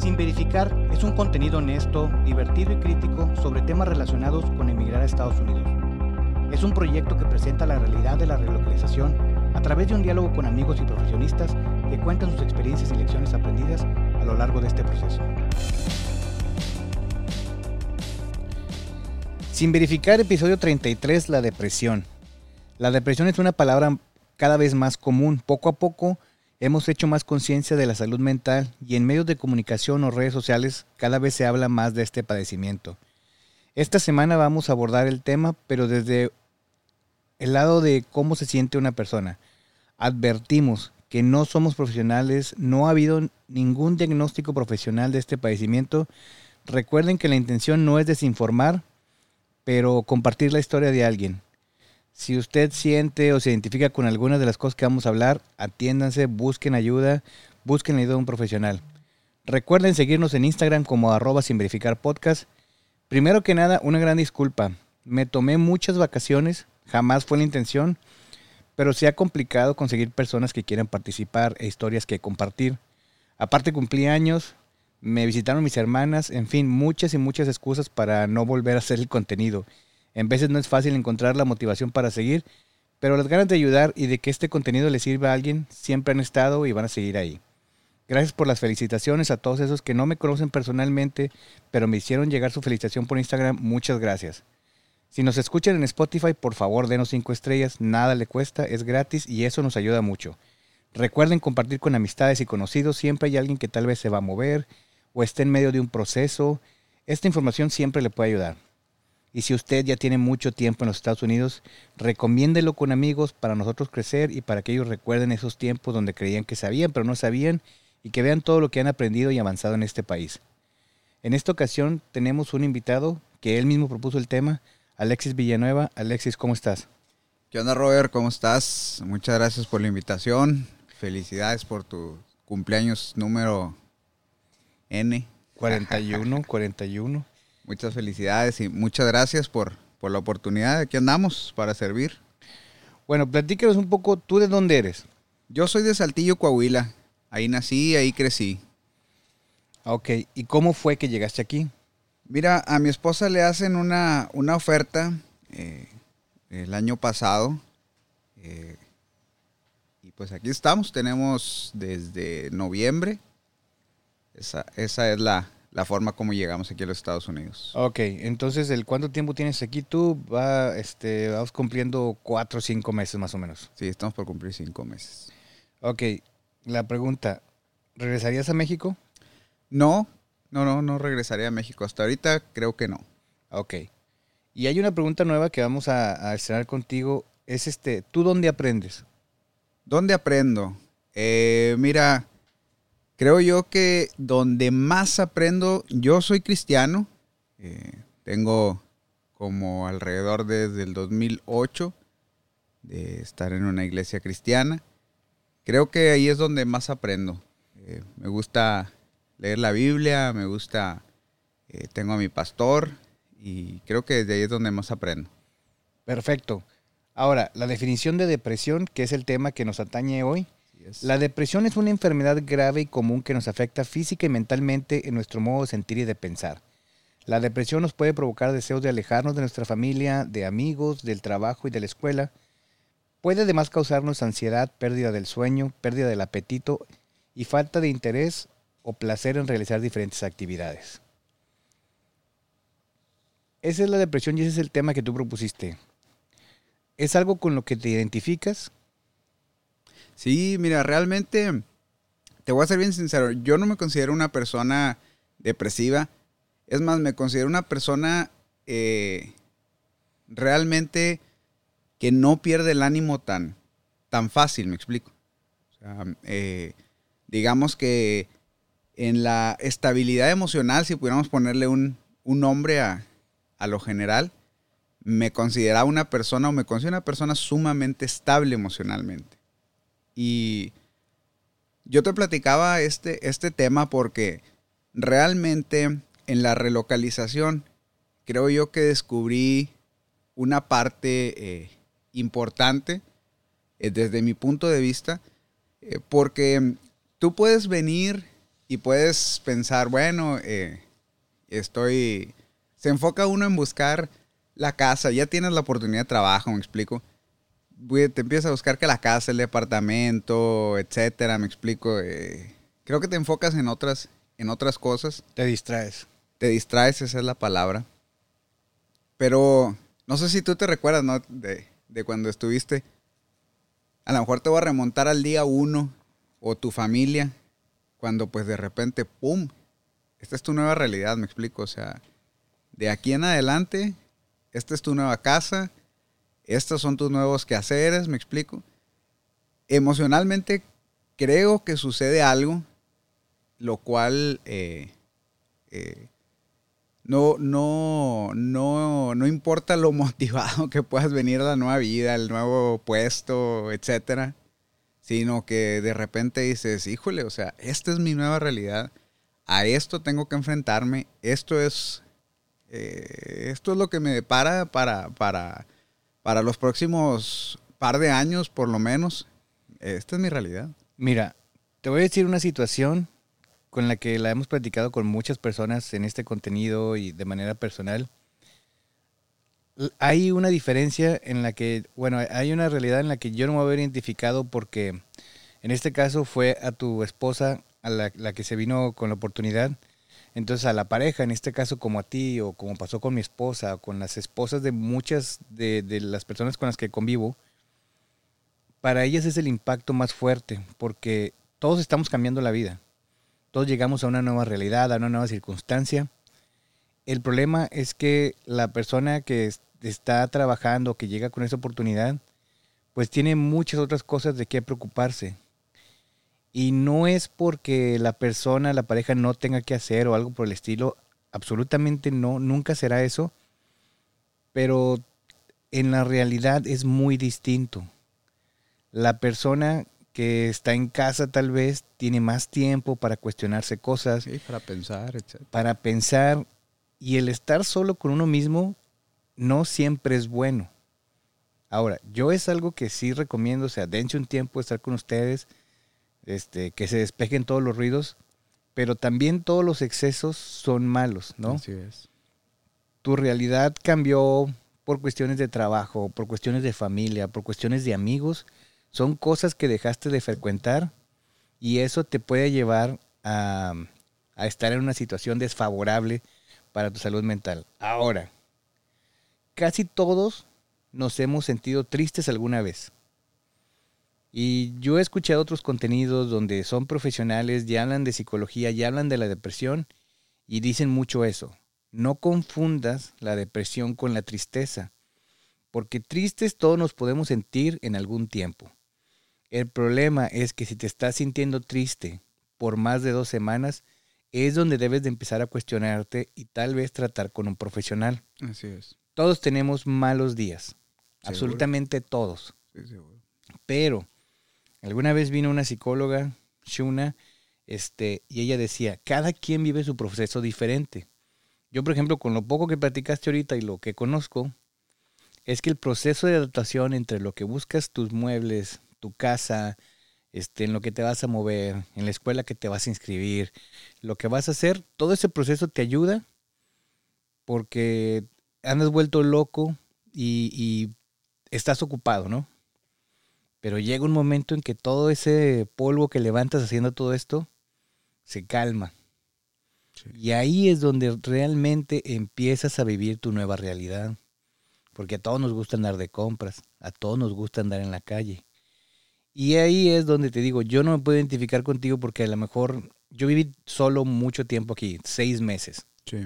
Sin Verificar es un contenido honesto, divertido y crítico sobre temas relacionados con emigrar a Estados Unidos. Es un proyecto que presenta la realidad de la relocalización a través de un diálogo con amigos y profesionistas que cuentan sus experiencias y lecciones aprendidas a lo largo de este proceso. Sin verificar, episodio 33, la depresión. La depresión es una palabra cada vez más común. Poco a poco hemos hecho más conciencia de la salud mental y en medios de comunicación o redes sociales cada vez se habla más de este padecimiento. Esta semana vamos a abordar el tema, pero desde el lado de cómo se siente una persona. Advertimos que no somos profesionales, no ha habido ningún diagnóstico profesional de este padecimiento. Recuerden que la intención no es desinformar, pero compartir la historia de alguien. Si usted siente o se identifica con alguna de las cosas que vamos a hablar, atiéndanse, busquen ayuda, busquen la ayuda de un profesional. Recuerden seguirnos en Instagram como arroba sin verificar. Primero que nada, una gran disculpa. Me tomé muchas vacaciones, jamás fue la intención, pero se ha complicado conseguir personas que quieran participar e historias que compartir. Aparte cumplí años, me visitaron mis hermanas, en fin, muchas y muchas excusas para no volver a hacer el contenido. En veces no es fácil encontrar la motivación para seguir, pero las ganas de ayudar y de que este contenido le sirva a alguien siempre han estado y van a seguir ahí. Gracias por las felicitaciones a todos esos que no me conocen personalmente, pero me hicieron llegar su felicitación por Instagram. Muchas gracias. Si nos escuchan en Spotify, por favor denos 5 estrellas, nada le cuesta, es gratis y eso nos ayuda mucho. Recuerden compartir con amistades y conocidos, siempre hay alguien que tal vez se va a mover o esté en medio de un proceso. Esta información siempre le puede ayudar. Y si usted ya tiene mucho tiempo en los Estados Unidos, recomiéndelo con amigos para nosotros crecer y para que ellos recuerden esos tiempos donde creían que sabían, pero no sabían, y que vean todo lo que han aprendido y avanzado en este país. En esta ocasión tenemos un invitado que él mismo propuso el tema, Alexis Villanueva. Alexis, ¿cómo estás? ¿Qué onda, Robert? ¿Cómo estás? Muchas gracias por la invitación. Felicidades por tu cumpleaños número N. 41, 41. Muchas felicidades y muchas gracias por, por la oportunidad. Aquí andamos para servir. Bueno, platícanos un poco, ¿tú de dónde eres? Yo soy de Saltillo, Coahuila. Ahí nací, ahí crecí. Ok, ¿y cómo fue que llegaste aquí? Mira, a mi esposa le hacen una, una oferta eh, el año pasado. eh, y pues aquí estamos, tenemos desde noviembre. Esa, esa es la, la forma como llegamos aquí a los Estados Unidos. Ok, entonces, ¿el cuánto tiempo tienes aquí tú? Va, este, vamos cumpliendo cuatro o cinco meses más o menos. Sí, estamos por cumplir cinco meses. Ok, la pregunta, ¿regresarías a México? No, no, no, no regresaré a México. Hasta ahorita creo que no. Ok. Y hay una pregunta nueva que vamos a, a estrenar contigo. Es este, ¿tú dónde aprendes? ¿Dónde aprendo? Eh, mira, creo yo que donde más aprendo, yo soy cristiano. eh, tengo como alrededor desde el 2008 de estar en una iglesia cristiana. Creo que ahí es donde más aprendo. Eh, me gusta leer la Biblia, me gusta, eh, tengo a mi pastor y creo que desde ahí es donde más aprendo. Perfecto. Ahora, la definición de depresión, que es el tema que nos atañe hoy. La depresión es una enfermedad grave y común que nos afecta física y mentalmente en nuestro modo de sentir y de pensar. La depresión nos puede provocar deseos de alejarnos de nuestra familia, de amigos, del trabajo y de la escuela. Puede además causarnos ansiedad, pérdida del sueño, pérdida del apetito y falta de interés o placer en realizar diferentes actividades. Esa es la depresión y ese es el tema que tú propusiste. ¿Es algo con lo que te identificas? Sí, mira, realmente, te voy a ser bien sincero, yo no me considero una persona depresiva. Es más, me considero una persona eh, realmente que no pierde el ánimo tan, tan fácil, me explico. O sea, eh, digamos que en la estabilidad emocional, si pudiéramos ponerle un, un nombre a, a lo general, me consideraba una persona o me considero una persona sumamente estable emocionalmente. Y yo te platicaba este, este tema porque realmente en la relocalización creo yo que descubrí una parte eh, importante eh, desde mi punto de vista, eh, porque tú puedes venir y puedes pensar, bueno, estoy... Se enfoca uno en buscar la casa, ya tienes la oportunidad de trabajo, me explico. Te empiezas a buscar que la casa, el departamento, etcétera, me explico. Eh, creo que te enfocas en otras, en otras cosas. Te distraes. Te distraes, esa es la palabra. Pero no sé si tú te recuerdas, ¿no? De, de cuando estuviste. A lo mejor te voy a remontar al día uno o tu familia, cuando pues de repente, ¡pum! Esta es tu nueva realidad, me explico. O sea, de aquí en adelante, esta es tu nueva casa, estos son tus nuevos quehaceres, me explico. Emocionalmente creo que sucede algo, lo cual eh, eh, no, no, no, no importa lo motivado que puedas venir a la nueva vida, el nuevo puesto, etcétera, sino que de repente dices, híjole, o sea, esta es mi nueva realidad, a esto tengo que enfrentarme, esto es, eh, esto es lo que me depara para, para, para los próximos par de años, por lo menos. Esta es mi realidad. Mira, te voy a decir una situación con la que la hemos platicado con muchas personas en este contenido y de manera personal. Hay una diferencia en la que, bueno, hay una realidad en la que yo no me voy a identificado porque en este caso fue a tu esposa a la, que se vino con la oportunidad. Entonces a la pareja, en este caso como a ti o como pasó con mi esposa o con las esposas de muchas de, de las personas con las que convivo, para ellas es el impacto más fuerte porque todos estamos cambiando la vida todos llegamos a una nueva realidad, a una nueva circunstancia. El problema es que la persona que está trabajando, que llega con esa oportunidad, pues tiene muchas otras cosas de qué preocuparse. Y no es porque la persona, la pareja no tenga que hacer o algo por el estilo, absolutamente no, nunca será eso. Pero en la realidad es muy distinto. La persona que está en casa tal vez tiene más tiempo para cuestionarse cosas. Sí, para pensar, etc. Para pensar. Y el estar solo con uno mismo no siempre es bueno. Ahora, yo es algo que sí recomiendo, o sea, dense un tiempo estar con ustedes, este, que se despejen todos los ruidos, pero también todos los excesos son malos, ¿no? Así es. Tu realidad cambió por cuestiones de trabajo, por cuestiones de familia, por cuestiones de amigos, son cosas que dejaste de frecuentar y eso te puede llevar a, estar en una situación desfavorable para tu salud mental. Ahora, casi todos nos hemos sentido tristes alguna vez. Y yo he escuchado otros contenidos donde son profesionales y hablan de psicología y hablan de la depresión y dicen mucho eso. No confundas la depresión con la tristeza, porque tristes todos nos podemos sentir en algún tiempo. El problema es que si te estás sintiendo triste por más de dos semanas, es donde debes de empezar a cuestionarte y tal vez tratar con un profesional. Así es. Todos tenemos malos días, absolutamente todos. Sí, seguro. Pero alguna vez vino una psicóloga, Shuna, este, y ella decía, cada quien vive su proceso diferente. Yo, por ejemplo, con lo poco que platicaste ahorita y lo que conozco, es que el proceso de adaptación entre lo que buscas tus muebles, tu casa, este, en lo que te vas a mover, en la escuela que te vas a inscribir, lo que vas a hacer, todo ese proceso te ayuda porque andas vuelto loco y, y estás ocupado, ¿no? Pero llega un momento en que todo ese polvo que levantas haciendo todo esto se calma. Y ahí es donde realmente empiezas a vivir tu nueva realidad. Porque a todos nos gusta andar de compras, a todos nos gusta andar en la calle. Y ahí es donde te digo, yo no me puedo identificar contigo porque a lo mejor yo viví solo mucho tiempo aquí, seis meses. Sí.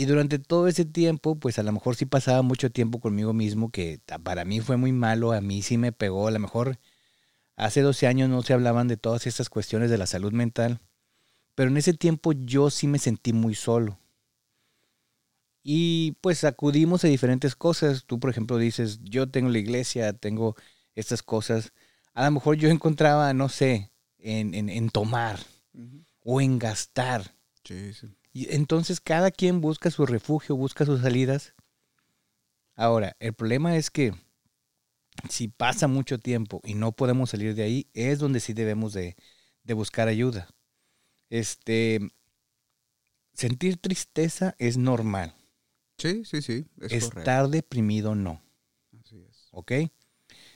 Y durante todo ese tiempo, pues a lo mejor sí pasaba mucho tiempo conmigo mismo, que para mí fue muy malo, a mí sí me pegó, a lo mejor hace 12 años no se hablaban de todas estas cuestiones de la salud mental, pero en ese tiempo yo sí me sentí muy solo. Y pues acudimos a diferentes cosas. Tú, por ejemplo, dices, yo tengo la iglesia, tengo estas cosas a lo mejor yo encontraba, no sé, en, tomar o en gastar. Sí, sí. Y entonces cada quien busca su refugio, busca sus salidas. Ahora, el problema es que si pasa mucho tiempo y no podemos salir de ahí, es donde sí debemos de, de buscar ayuda. Este, sentir tristeza es normal. Sí, sí, sí. Es Estar deprimido no. Así es. ¿Ok?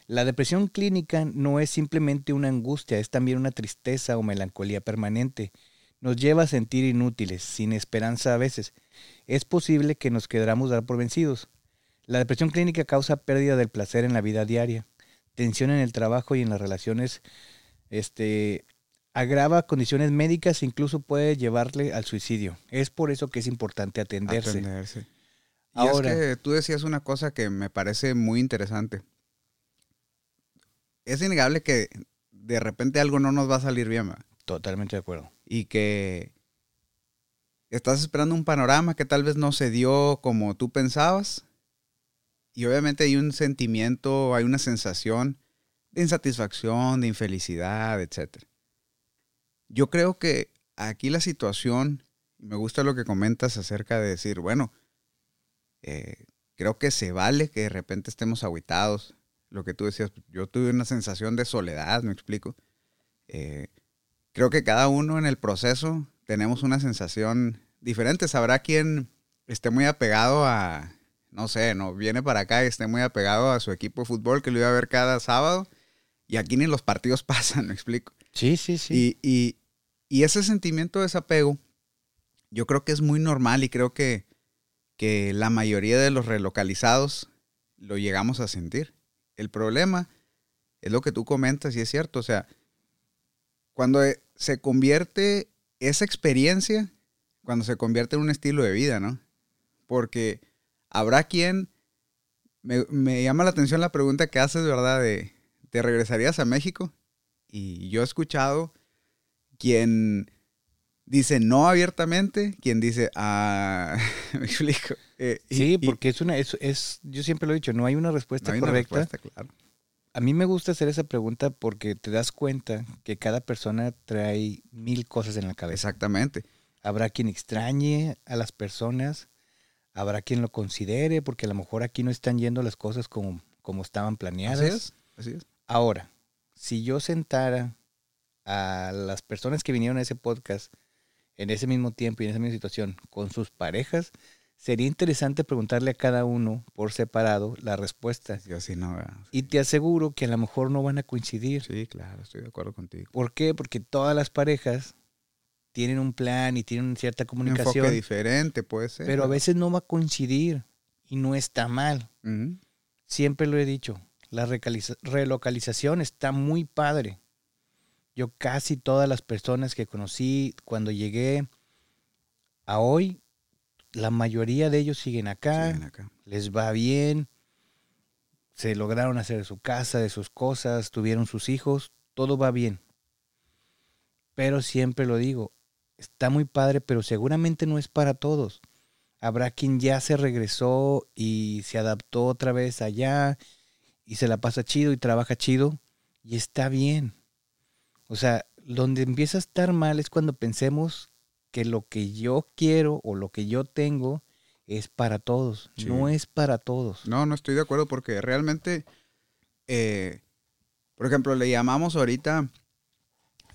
La depresión clínica no es simplemente una angustia, es también una tristeza o melancolía permanente. Nos lleva a sentir inútiles, sin esperanza a veces. Es posible que nos quedáramos dar por vencidos. La depresión clínica causa pérdida del placer en la vida diaria, tensión en el trabajo y en las relaciones, este, agrava condiciones médicas e incluso puede llevarle al suicidio. Es por eso que es importante atenderse. Atenderse. Y es que tú decías una cosa que me parece muy interesante es innegable que de repente algo no nos va a salir bien. Totalmente de acuerdo. Y que estás esperando un panorama que tal vez no se dio como tú pensabas. Y obviamente hay un sentimiento, hay una sensación de insatisfacción, de infelicidad, etc. Yo creo que aquí la situación, me gusta lo que comentas acerca de decir, bueno, eh, creo que se vale que de repente estemos aguitados, lo que tú decías, yo tuve una sensación de soledad, me explico. Eh, creo que cada uno en el proceso tenemos una sensación diferente. Sabrá quien esté muy apegado a, no sé, no viene para acá y esté muy apegado a su equipo de fútbol que lo iba a ver cada sábado. Y aquí ni los partidos pasan, me explico. Sí, sí, sí. Y, y, ese sentimiento de desapego, yo creo que es muy normal y creo que, que la mayoría de los relocalizados lo llegamos a sentir. El problema es lo que tú comentas y es cierto, o sea, cuando se convierte esa experiencia, cuando se convierte en un estilo de vida, ¿no? Porque habrá quien, me, llama la atención la pregunta que haces, ¿verdad? De, ¿te regresarías a México? Y yo he escuchado quien dice no abiertamente, quien dice, ah, me explico. Eh, sí, porque es una, es, es, yo siempre lo he dicho, no hay una respuesta no hay correcta. Una respuesta, claro. A mí me gusta hacer esa pregunta porque te das cuenta que cada persona trae mil cosas en la cabeza. Exactamente. Habrá quien extrañe a las personas, habrá quien lo considere, porque a lo mejor aquí no están yendo las cosas como, como estaban planeadas. Así es, así es. Ahora, si yo sentara a las personas que vinieron a ese podcast en ese mismo tiempo y en esa misma situación con sus parejas, sería interesante preguntarle a cada uno por separado la respuesta. Yo sí no. Y te aseguro que a lo mejor no van a coincidir. Sí, claro, estoy de acuerdo contigo. ¿Por qué? Porque todas las parejas tienen un plan y tienen cierta comunicación. Un enfoque diferente, puede ser. Pero a veces no va a coincidir y no está mal. Siempre lo he dicho, la relocalización está muy padre. Yo casi todas las personas que conocí cuando llegué a hoy, la mayoría de ellos siguen acá, les va bien, se lograron hacer de su casa, de sus cosas, tuvieron sus hijos, todo va bien. Pero siempre lo digo, está muy padre, pero seguramente no es para todos. Habrá quien ya se regresó y se adaptó otra vez allá y se la pasa chido y trabaja chido y está bien. O sea, donde empieza a estar mal es cuando pensemos que lo que yo quiero o lo que yo tengo es para todos. No es para todos. No, no estoy de acuerdo porque realmente, eh, por ejemplo, le llamamos ahorita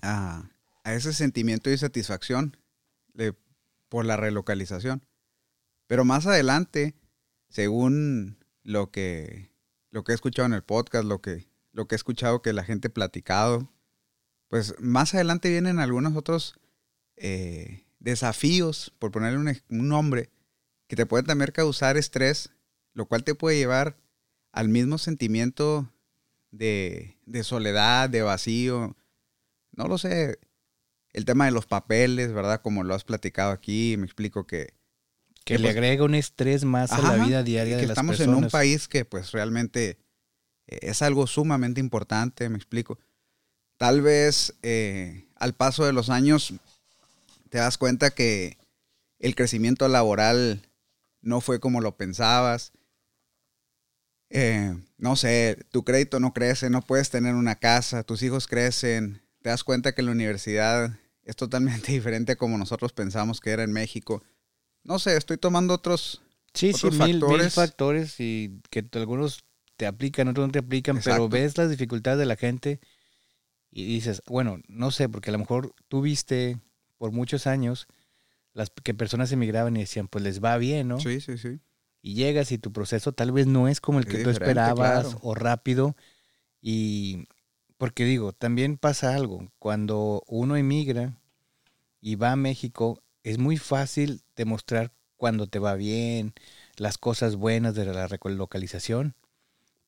a, ese sentimiento de satisfacción por la relocalización. Pero más adelante, según lo que, lo que he escuchado en el podcast, lo que, lo que he escuchado que la gente ha platicado, pues más adelante vienen algunos otros eh, desafíos, por ponerle un, nombre, que te pueden también causar estrés, lo cual te puede llevar al mismo sentimiento de, soledad, de vacío. No lo sé. El tema de los papeles, ¿verdad? Como lo has platicado aquí, me explico que... Que, le pues agrega un estrés más a la vida diaria de las estamos en un país que pues realmente eh, es algo sumamente importante, me explico. Tal vez eh, al paso de los años te das cuenta que el crecimiento laboral no fue como lo pensabas. Eh, no sé, tu crédito no crece, no puedes tener una casa, tus hijos crecen, te das cuenta que la universidad es totalmente diferente como nosotros pensamos que era en México. No sé, estoy tomando otros, sí, sí, factores. Mil, factores y que algunos te aplican, otros no te aplican, pero ves las dificultades de la gente y dices, bueno, no sé, porque a lo mejor tú viste por muchos años las que personas emigraban y decían, pues les va bien, ¿no? Sí, sí, sí. Y llegas y tu proceso tal vez no es como el Es que tú esperabas claro. o rápido. Y porque digo, también pasa algo. Cuando uno emigra y va a México, es muy fácil demostrar cuando te va bien, las cosas buenas de la relocalización,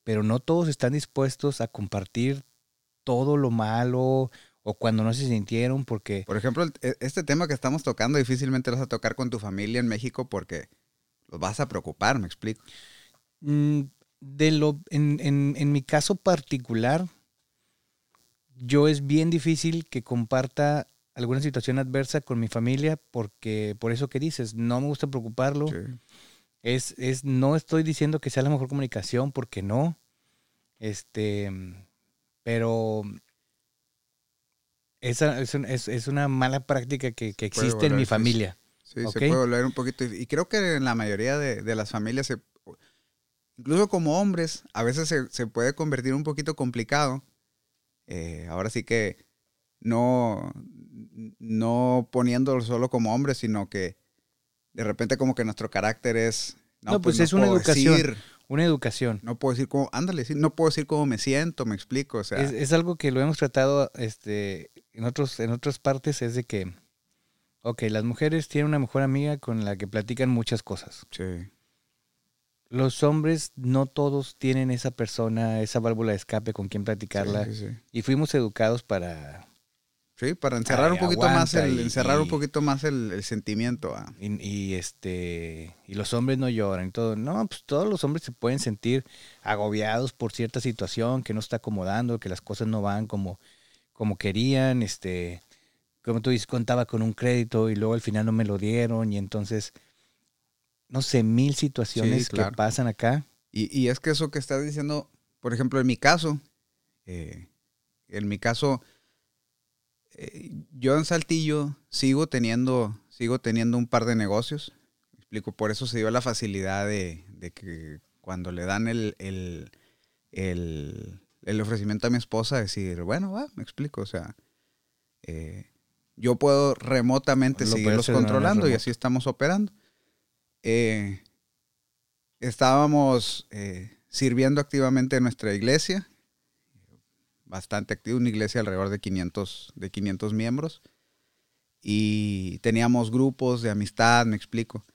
pero no todos están dispuestos a compartir todo lo malo o cuando no se sintieron porque Por ejemplo, e- este tema que estamos tocando difícilmente lo vas a tocar con tu familia en México porque los vas a preocupar, me explico. Mm, de lo, en, en- en mi caso particular, yo es bien difícil que comparta alguna situación adversa con mi familia porque por eso que dices, no me gusta preocuparlo. Sí. Es, es, no estoy diciendo que sea la mejor comunicación porque no. Este, pero esa es, un- es- es una mala práctica que, que existe en mi familia. Sí, Ok. se puede volver un poquito. Y creo que en la mayoría de, de las familias, se- incluso como hombres, a veces se, se puede convertir un poquito complicado. Eh, ahora sí que no, no poniéndolo solo como hombres, sino que de repente como que nuestro carácter es... No, pues es una educación. decir- Una educación. no puedo decir cómo, ándale, sí, no puedo decir cómo me siento, me explico, o sea, es, es algo que lo hemos tratado este, en, otros, en otras partes, es de que, ok, las mujeres tienen una mejor amiga con la que platican muchas cosas. sí, Los hombres no todos tienen esa persona, esa válvula de escape con quien platicarla. sí, sí, sí. Y fuimos educados para... Sí, para encerrar Ay, un poquito más el, y- encerrar un poquito más el, el sentimiento. ah. Y, y, este y los hombres no lloran y todo. No, pues todos los hombres se pueden sentir agobiados por cierta situación que no está acomodando, que las cosas no van como, como querían, este, como tú dices, contaba con un crédito y luego al final no me lo dieron y entonces, no sé, mil situaciones claro. que pasan acá. Y, y es que eso que estás diciendo, por ejemplo, en mi caso, eh, en mi caso, eh, yo en Saltillo sigo teniendo, sigo teniendo un par de negocios. Me explico, por eso se dio la facilidad de, de que cuando le dan el, el, el, el ofrecimiento a mi esposa, decir, bueno, va, me explico, o sea, eh, yo puedo remotamente Lo seguirlos controlando y así estamos operando. Eh, estábamos eh, sirviendo activamente en nuestra iglesia, bastante activa, una iglesia alrededor de 500, de 500 miembros, y teníamos grupos de amistad, me explico.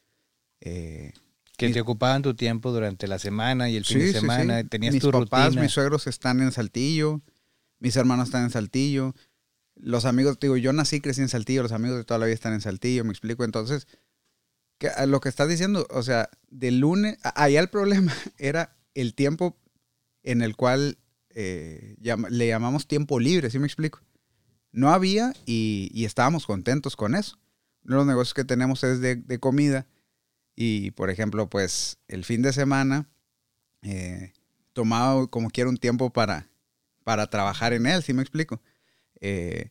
Eh, Que Mis- te ocupaban tu tiempo durante la semana y el fin sí, de sí, sí. semana, tenías mis tu papás, rutina. mis suegros están en Saltillo, mis hermanos están en Saltillo, los amigos, digo, yo nací, crecí en Saltillo, los amigos de toda la vida están en Saltillo, me explico. Entonces, que, lo que estás diciendo, o sea, de lunes, allá el problema era el tiempo en el cual eh, le llamamos tiempo libre, ¿sí me explico? No había y, estábamos contentos con eso. Uno de los negocios que tenemos es de, comida y, por ejemplo, pues el fin de semana eh, tomaba como quiera un tiempo para, para trabajar en él, ¿sí me explico? Eh,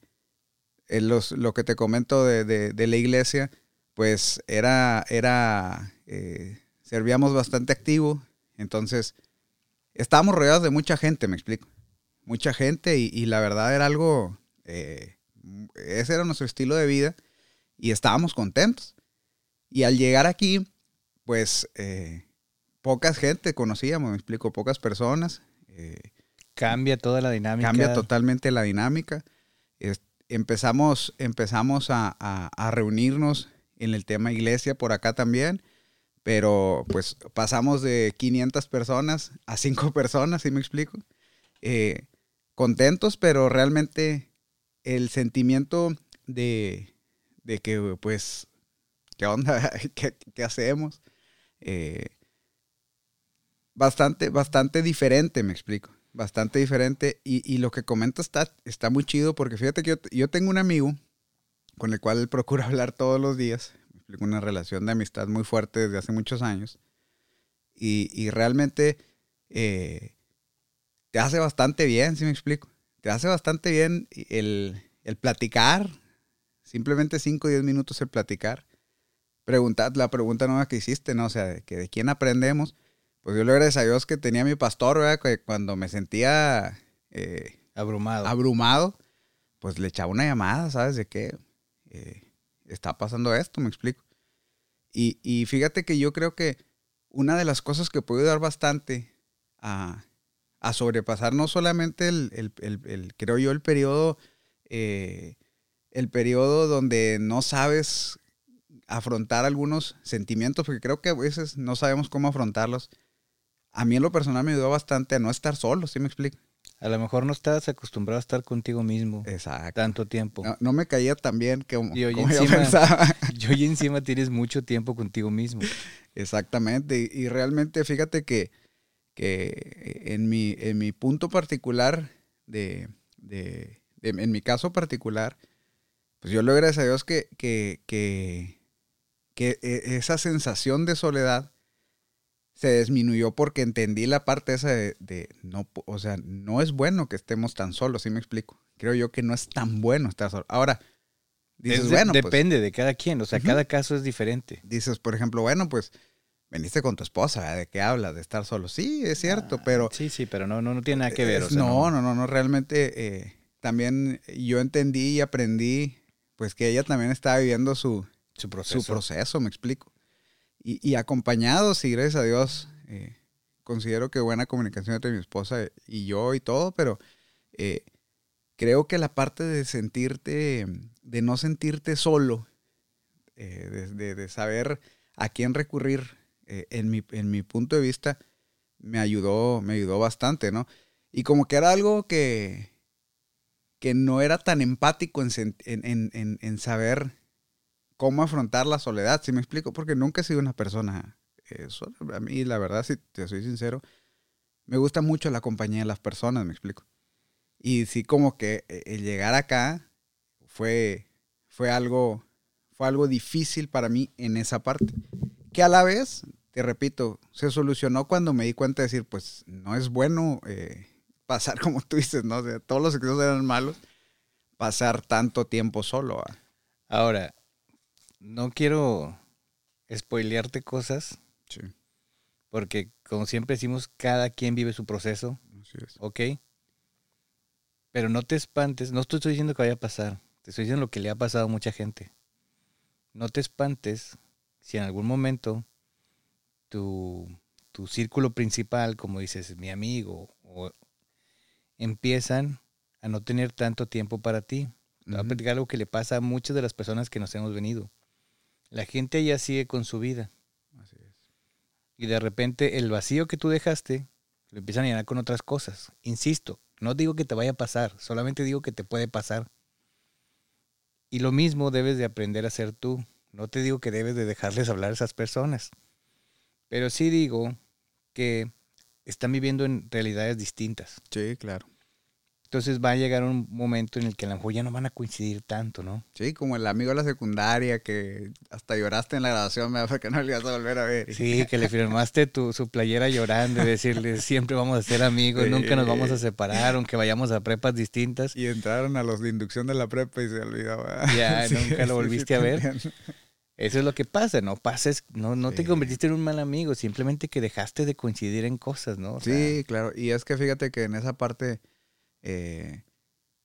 los- lo que te comento de, de- de la iglesia, pues era, era eh, servíamos bastante activo, entonces estábamos rodeados de mucha gente, me explico. Mucha gente y, y la verdad era algo, eh, ese era nuestro estilo de vida y estábamos contentos. Y al llegar aquí, pues eh, pocas gente conocíamos, me explico, pocas personas. eh, Cambia toda la dinámica. cambia totalmente la dinámica. Es- empezamos empezamos a, a- a reunirnos en el tema iglesia por acá también, pero pues pasamos de 500 personas a 5 personas, ¿sí me explico? Eh, contentos, pero realmente el sentimiento de, de que pues, ¿qué onda? ¿Qué, qué hacemos? Eh, bastante, bastante diferente, me explico. Bastante diferente. Y, y lo que comenta está, está muy chido porque fíjate que yo, yo tengo un amigo con el cual procuro hablar todos los días. Explico, una relación de amistad muy fuerte desde hace muchos años. Y, y realmente eh, te hace bastante bien, si me explico. Te hace bastante bien el, el platicar. Simplemente 5 o 10 minutos el platicar. Preguntar, la pregunta nueva que hiciste, ¿no? O sea, de, que de quién aprendemos. Pues yo le agradezco a Dios que tenía a mi pastor, ¿verdad? Que cuando me sentía eh, Abrumado. abrumado, pues le echaba una llamada, ¿sabes de qué? Eh, está pasando esto, me explico. Y, y fíjate que yo creo que una de las cosas que puede ayudar bastante a, a sobrepasar no solamente el, el, el, creo yo, el periodo, eh, el periodo donde no sabes afrontar algunos sentimientos, porque creo que a veces no sabemos cómo afrontarlos. A mí en lo personal me ayudó bastante a no estar solo, ¿sí me explico? A lo mejor no estás acostumbrado a estar contigo mismo Exacto. tanto tiempo. No, no me caía tan bien que Y hoy como yo encima- pensaba. Y hoy encima tienes mucho tiempo contigo mismo. Exactamente. Y, y realmente fíjate que, que en, mi, en mi punto particular, de, de- de- en mi caso particular, pues yo le gracias a Dios que, que, que, que e- esa sensación de soledad se disminuyó porque entendí la parte esa de, de no, o sea, no es bueno que estemos tan solos, ¿sí me explico? Creo yo que no es tan bueno estar solo. Ahora, dices, Es bueno, pues, depende de cada quien, o sea, cada caso es diferente. dices, por ejemplo, bueno, pues veniste con tu esposa. ¿de qué hablas? De estar solo. Sí, es cierto, pero... Sí, sí, pero no, no, no tiene nada que ver. o sea, no, no, no, no, realmente eh, también yo entendí y aprendí, pues que ella también estaba viviendo su, Su proceso. su proceso, me explico. Y, y acompañados, y gracias a Dios, eh, considero que buena comunicación entre mi esposa y yo y todo, pero eh, creo que la parte de sentirte, de no sentirte solo, eh, de, de- saber a quién recurrir, en, mi, en mi punto de vista, me ayudó, me ayudó bastante, ¿no? Y como que era algo que, que no era tan empático en- en- en- en saber cómo afrontar la soledad, ¿sí me explico? Porque nunca he sido una persona eh, sola. A mí, la verdad, si te soy sincero, me gusta mucho la compañía de las personas, me explico. Y sí, como que eh, el llegar acá fue, fue, algo, fue algo difícil para mí en esa parte. Que a la vez, te repito, se solucionó cuando me di cuenta de decir, pues no es bueno eh, pasar como tú dices, ¿no? O sea, todos los excesos eran malos, pasar tanto tiempo solo. ¿ah? Ahora, no quiero spoilearte cosas, Sí, porque como siempre decimos, cada quien vive su proceso, así es. ¿ok? Pero no te espantes, no estoy diciendo que vaya a pasar, te estoy diciendo lo que le ha pasado a mucha gente. No te espantes si en algún momento tu, tu círculo principal, como dices, mi amigo, o empiezan a no tener tanto tiempo para ti. Te voy a platicar algo que le pasa a muchas de las personas que nos hemos venido. La gente ya sigue con su vida Así es. y de repente el vacío que tú dejaste lo empiezan a llenar con otras cosas. Insisto, no digo que te vaya a pasar, solamente digo que te puede pasar. Y lo mismo debes de aprender a hacer tú. No te digo que debes de dejarles hablar a esas personas, pero sí digo que están viviendo en realidades distintas. Sí, claro. Entonces va a llegar un momento en el que a lo mejor ya no van a coincidir tanto, ¿no? Sí, como el amigo de la secundaria que hasta lloraste en la grabación, me porque no le ibas a volver a ver. Sí, que le firmaste tu, su playera llorando y decirle siempre vamos a ser amigos, nunca nos vamos a separar, aunque vayamos a prepas distintas. Y entraron a los de inducción de la prepa y se olvidaba. Ya, nunca lo volviste a ver. Eso es lo que pasa, no pases, no, no te convertiste en un mal amigo, simplemente que dejaste de coincidir en cosas, ¿no? O sea, Sí, claro. Y es que fíjate que en esa parte, eh,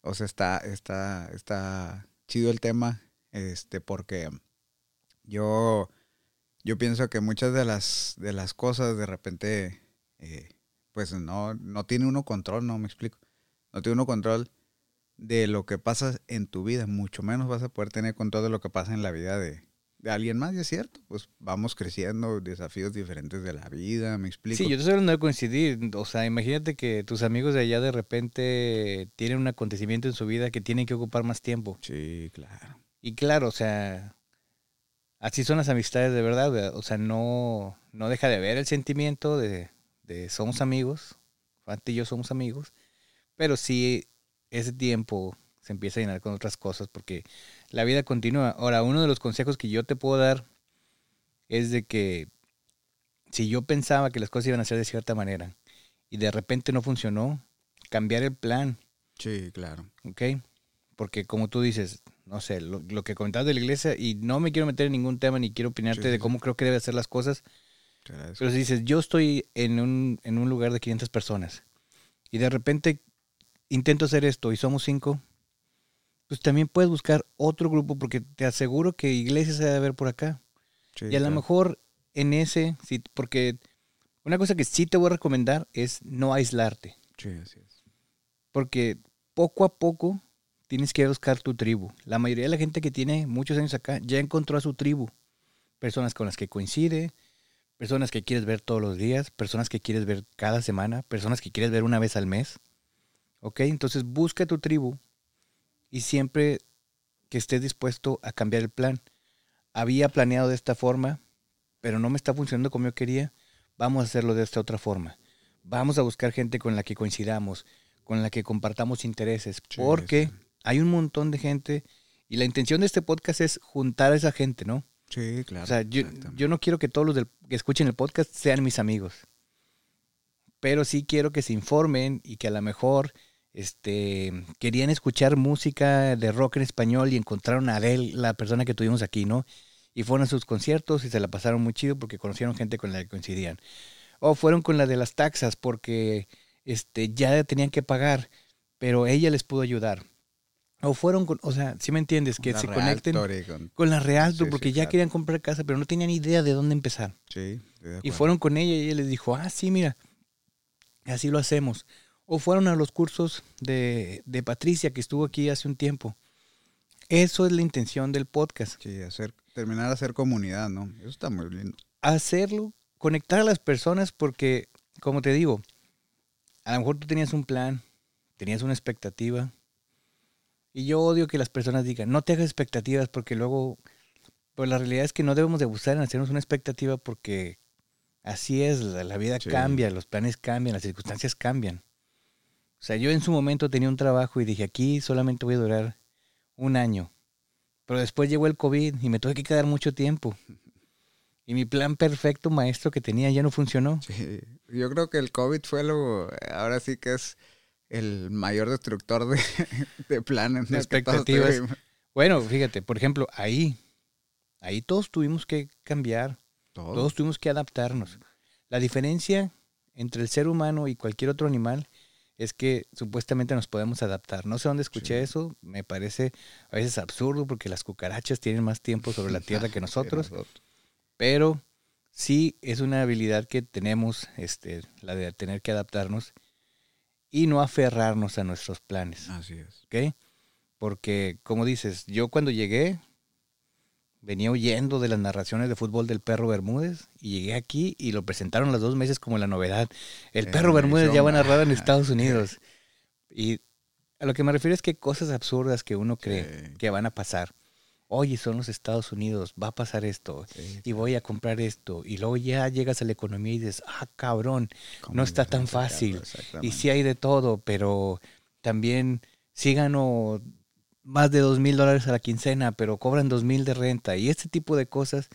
o sea, está, está, está chido el tema, este, porque yo, yo pienso que muchas de las, de las cosas de repente, eh, pues no, no tiene uno control, no me explico. No tiene uno control de lo que pasa en tu vida, mucho menos vas a poder tener control de lo que pasa en la vida de, de alguien más, y es cierto, pues vamos creciendo, desafíos diferentes de la vida, me explico. Sí, yo te estoy hablando de coincidir. O sea, imagínate que tus amigos de allá de repente tienen un acontecimiento en su vida que tienen que ocupar más tiempo. Sí, claro. Y claro, o sea, así son las amistades de verdad. ¿verdad? O sea, no, no deja de haber el sentimiento de, de somos amigos. Fante y yo somos amigos. Pero sí, ese tiempo se empieza a llenar con otras cosas porque la vida continúa. Ahora, uno de los consejos que yo te puedo dar es de que si yo pensaba que las cosas iban a ser de cierta manera y de repente no funcionó, cambiar el plan. Sí, claro. ¿ok? Porque como tú dices, no sé, lo, lo que comentabas de la iglesia, y no me quiero meter en ningún tema ni quiero opinarte Sí, de sí, cómo creo que debe hacer las cosas, pero si dices, yo estoy en un, en un lugar de 500 personas y de repente intento hacer esto y somos cinco, pues también puedes buscar otro grupo porque te aseguro que iglesias se debe haber por acá. Sí, y a lo claro. mejor en ese, sí, porque una cosa que sí te voy a recomendar es no aislarte. Sí, así es. Porque poco a poco tienes que buscar tu tribu. La mayoría de la gente que tiene muchos años acá ya encontró a su tribu. Personas con las que coincide, personas que quieres ver todos los días, personas que quieres ver cada semana, personas que quieres ver una vez al mes. ¿Ok? Entonces busca tu tribu y siempre que estés dispuesto a cambiar el plan. Había planeado de esta forma, pero no me está funcionando como yo quería. Vamos a hacerlo de esta otra forma. Vamos a buscar gente con la que coincidamos, con la que compartamos intereses, Sí, porque sí. hay un montón de gente y la intención de este podcast es juntar a esa gente, ¿no? Sí, claro. o sea, yo, yo no quiero que todos los del- que escuchen el podcast sean mis amigos, pero sí quiero que se informen y que a lo mejor este, querían escuchar música de rock en español y encontraron a Adele, la persona que tuvimos aquí, ¿no? Y fueron a sus conciertos y se la pasaron muy chido porque conocieron gente con la que coincidían. O fueron con la de las taxas porque este, ya tenían que pagar, pero ella les pudo ayudar. O fueron con, o sea, si me entiendes, que La se conecten con- con la Realtor Sí, porque sí, ya claro. querían comprar casa, pero no tenían idea de dónde empezar. Sí, de Y fueron con ella y ella les dijo, ah, sí, mira, así lo hacemos. O fueron a los cursos de, de Patricia, que estuvo aquí hace un tiempo. Eso es la intención del podcast. Sí, hacer, terminar a hacer comunidad, ¿no? Eso está muy lindo. Hacerlo, conectar a las personas porque, como te digo, a lo mejor tú tenías un plan, tenías una expectativa. Y yo odio que las personas digan, no te hagas expectativas porque luego, pues la realidad es que no debemos de buscar en hacernos una expectativa porque así es, la, la vida Sí. cambia, los planes cambian, las circunstancias cambian. O sea, yo en su momento tenía un trabajo y dije, aquí solamente voy a durar un año. Pero después llegó el COVID y me tuve que quedar mucho tiempo. Y mi plan perfecto, maestro, que tenía ya no funcionó. Sí, yo creo que el COVID fue lo, ahora sí que es el mayor destructor de, de planes. De todos expectativas. Bueno, fíjate, por ejemplo, ahí, ahí todos tuvimos que cambiar, Todo. todos tuvimos que adaptarnos. La diferencia entre el ser humano y cualquier otro animal es que supuestamente nos podemos adaptar. No sé dónde escuché Sí. eso, me parece a veces absurdo porque las cucarachas tienen más tiempo sobre la tierra que nosotros, pero sí es una habilidad que tenemos, este, la de tener que adaptarnos y no aferrarnos a nuestros planes. Así es. ¿ok? Porque, como dices, yo cuando llegué venía huyendo de las narraciones de fútbol del perro Bermúdez y llegué aquí y lo presentaron los dos meses como la novedad. El Eh, perro Bermúdez ya va a narrar en Estados Unidos. Y a lo que me refiero es que cosas absurdas que uno cree Sí. que van a pasar. Oye, son los Estados Unidos, va a pasar esto Sí, y voy a comprar esto. Y luego ya llegas a la economía y dices, ah, cabrón, ¿cómo no está tan fácil. Y Exactamente. sí hay de todo, pero también sí gano más de dos mil dólares a la quincena, pero cobran dos mil de renta. Y este tipo de cosas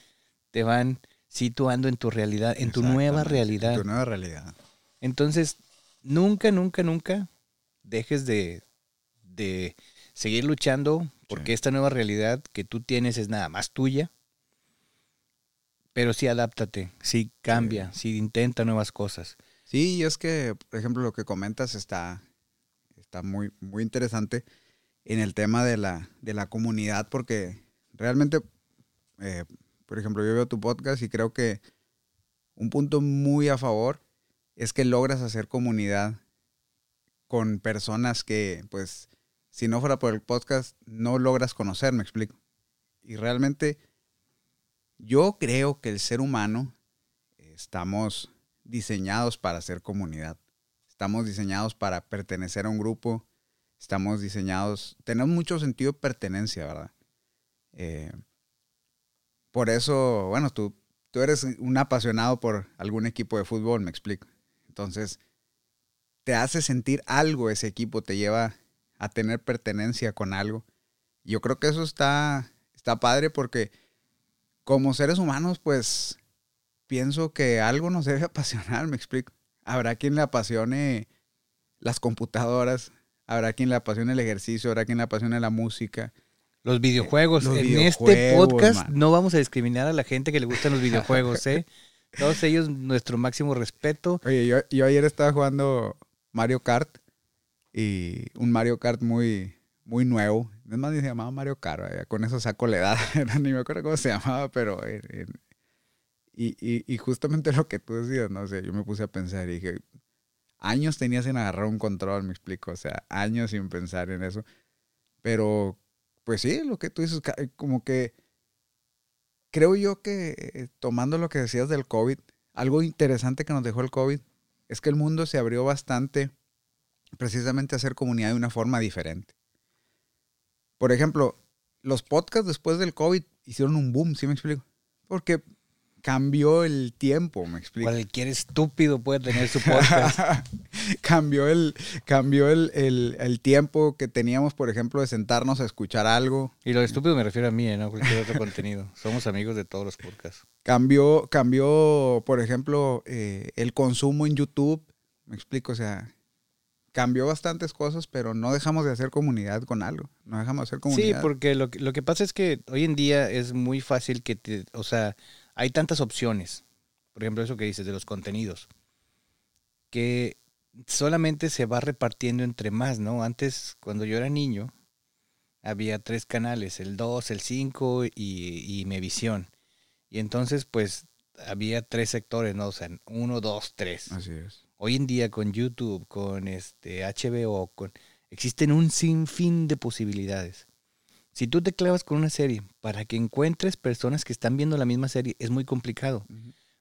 te van situando en tu realidad, en tu nueva realidad. En tu nueva realidad. Entonces, nunca, nunca, nunca dejes de, de seguir luchando porque Sí. esta nueva realidad que tú tienes es nada más tuya. Pero sí adáptate, sí cambia, sí intenta nuevas cosas. Sí, y es que, por ejemplo, lo que comentas está, está muy, muy interesante en el tema de la, de la comunidad, porque realmente, eh, por ejemplo, yo veo tu podcast y creo que un punto muy a favor es que logras hacer comunidad con personas que, pues, si no fuera por el podcast, no logras conocer, me explico. Y realmente, yo creo que el ser humano estamos diseñados para hacer comunidad. Estamos diseñados para pertenecer a un grupo. Estamos diseñados, tenemos mucho sentido de pertenencia, ¿verdad? Eh, por eso, bueno, tú, tú eres un apasionado por algún equipo de fútbol, me explico. Entonces, te hace sentir algo ese equipo, te lleva a tener pertenencia con algo. Yo creo que eso está, está padre porque como seres humanos, pues pienso que algo nos debe apasionar, me explico. Habrá quien le apasione las computadoras, habrá quien le apasione el ejercicio, habrá quien le apasione la música. Los videojuegos. los en este podcast man. no vamos a discriminar a la gente que le gustan los videojuegos, ¿eh? Todos ellos, nuestro máximo respeto. Oye, yo, yo ayer estaba jugando Mario Kart y un Mario Kart muy, muy nuevo. Es más, ni se llamaba Mario Caro. Con eso saco la edad. ni me acuerdo cómo se llamaba, pero... y, y, y, justamente lo que tú decías, no sé, yo me puse a pensar y dije, años tenías en agarrar un control, me explico. O sea, años sin pensar en eso. Pero, pues sí, lo que tú dices, como que creo yo que eh, tomando lo que decías del COVID, algo interesante que nos dejó el COVID es que el mundo se abrió bastante precisamente a hacer comunidad de una forma diferente. Por ejemplo, los podcasts después del COVID hicieron un boom, ¿sí me explico? Porque cambió el tiempo, me explico. Cualquier estúpido puede tener su podcast. cambió el, cambió el, el, tiempo que teníamos, por ejemplo, de sentarnos a escuchar algo. Y lo estúpido me refiero a mí, ¿no? Cualquier otro contenido. Somos amigos de todos los podcasts. Cambió, cambió por ejemplo, eh, el consumo en YouTube. Me explico, o sea, cambió bastantes cosas, pero no dejamos de hacer comunidad con algo. No dejamos de hacer comunidad. Sí, porque lo, lo que pasa es que hoy en día es muy fácil que te, o sea, hay tantas opciones. Por ejemplo, eso que dices de los contenidos. Que solamente se va repartiendo entre más, ¿no? Antes, cuando yo era niño, había tres canales, el 2, el 5 y, y Mevisión. Y entonces, pues, había tres sectores, ¿no? O sea, uno, dos, tres. Así es. Hoy en día con YouTube, con este HBO, con existen un sinfín de posibilidades. Si tú te clavas con una serie, para que encuentres personas que están viendo la misma serie, es muy complicado.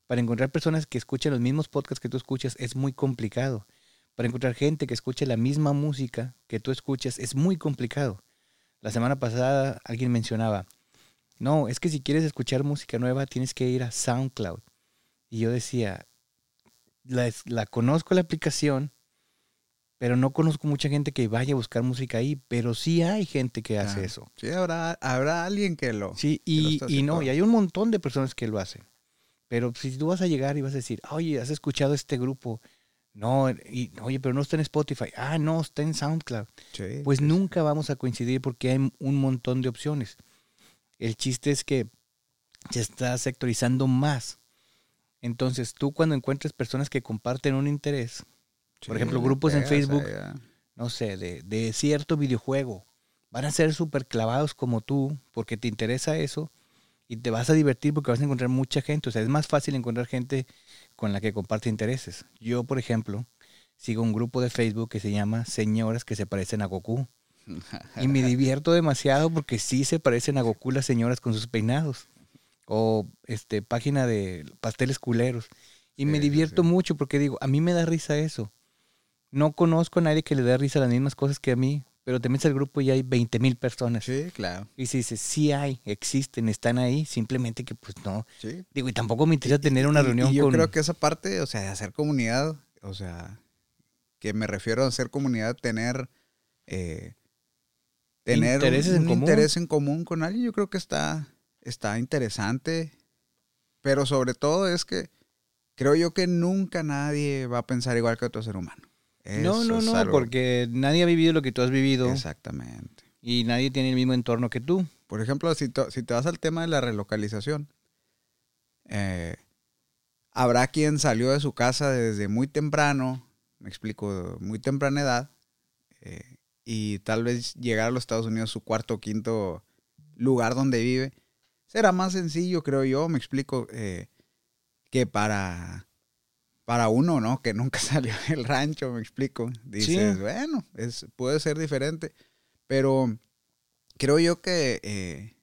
Para encontrar personas que escuchen los mismos podcasts que tú escuchas, es muy complicado. Para encontrar gente que escuche la misma música que tú escuchas, es muy complicado. La semana pasada alguien mencionaba, no, es que si quieres escuchar música nueva, tienes que ir a SoundCloud. Y yo decía, la, la conozco la aplicación, pero no conozco mucha gente que vaya a buscar música ahí, pero sí hay gente que hace eso. Sí, habrá, habrá alguien que lo. Sí, y, y no, y hay un montón de personas que lo hacen. Pero si tú vas a llegar y vas a decir, oye, ¿has escuchado este grupo? No, y, oye, pero no está en Spotify. Ah, no, está en SoundCloud. pues nunca vamos a coincidir porque hay un montón de opciones. El chiste es que se está sectorizando más. Entonces, tú cuando encuentres personas que comparten un interés, por ejemplo, grupos en Facebook, no sé, de, cierto videojuego. Van a ser súper clavados como tú porque te interesa eso y te vas a divertir porque vas a encontrar mucha gente. O sea, es más fácil encontrar gente con la que comparte intereses. Yo, por ejemplo, sigo un grupo de Facebook que se llama Señoras que se parecen a Goku. Y me divierto demasiado porque sí se parecen a Goku las señoras con sus peinados. O este página de pasteles culeros. Y me divierto mucho porque digo, a mí me da risa eso no conozco a nadie que le dé risa las mismas cosas que a mí, pero te metes al grupo y hay 20 mil personas. Sí, claro. Y si dices, sí hay, existen, están ahí, simplemente que pues no. Sí. Digo, y tampoco me interesa tener una reunión y yo creo que esa parte, o sea, de hacer comunidad, o sea, que me refiero a hacer comunidad, tener... Eh, tener un, interés en común con alguien, yo creo que está, está interesante. Pero sobre todo es que creo yo que nunca nadie va a pensar igual que otro ser humano no, no, no, porque nadie ha vivido lo que tú has vivido. Exactamente. Y nadie tiene el mismo entorno que tú. Por ejemplo, si, te vas al tema de la relocalización, eh, habrá quien salió de su casa desde muy temprano, me explico, muy temprana edad, eh, y tal vez llegar a los Estados Unidos, su cuarto o quinto lugar donde vive, será más sencillo, creo yo, me explico, eh, que para para uno, ¿no? Que nunca salió del rancho, me explico. Dices, bueno, es, puede ser diferente. Pero creo yo que, eh,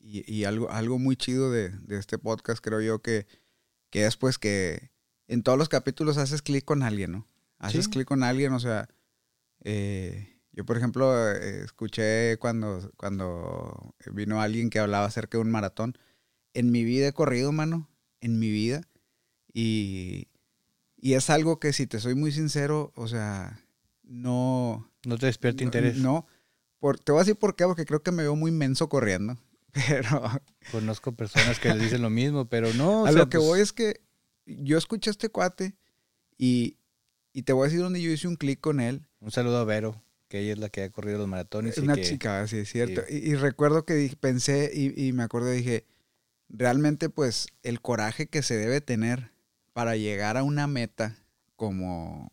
y, algo, algo muy chido de, este podcast, creo yo que, que es pues que en todos los capítulos haces clic con alguien, ¿no? Haces clic con alguien, o sea, eh, yo por ejemplo eh, escuché cuando, cuando vino alguien que hablaba acerca de un maratón. En mi vida he corrido, mano, en mi vida. Y, y es algo que, si te soy muy sincero, o sea, no... No te despierta interés. No. Por, te voy a decir por qué, porque creo que me veo muy menso corriendo. Pero... Conozco personas que le dicen lo mismo, pero no. a lo que pues voy es que yo escuché a este cuate y, y te voy a decir donde yo hice un clic con él. Un saludo a Vero, que ella es la que ha corrido los maratones. Es una chica, sí, es cierto. Y, recuerdo que pensé y, y me acordé, dije, realmente pues el coraje que se debe tener para llegar a una meta como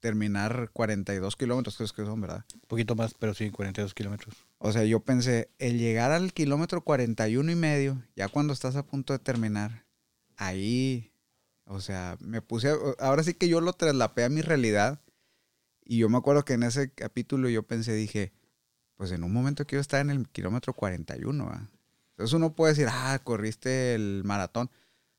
terminar 42 kilómetros, creo que son, ¿verdad? Un poquito más, pero sí, 42 kilómetros. O sea, yo pensé, el llegar al kilómetro 41 y medio, ya cuando estás a punto de terminar, ahí, o sea, me puse, ahora sí que yo lo traslapé a mi realidad. Y yo me acuerdo que en ese capítulo yo pensé, dije, pues en un momento quiero estar en el kilómetro 41, ¿va? Entonces uno puede decir, ah, corriste el maratón.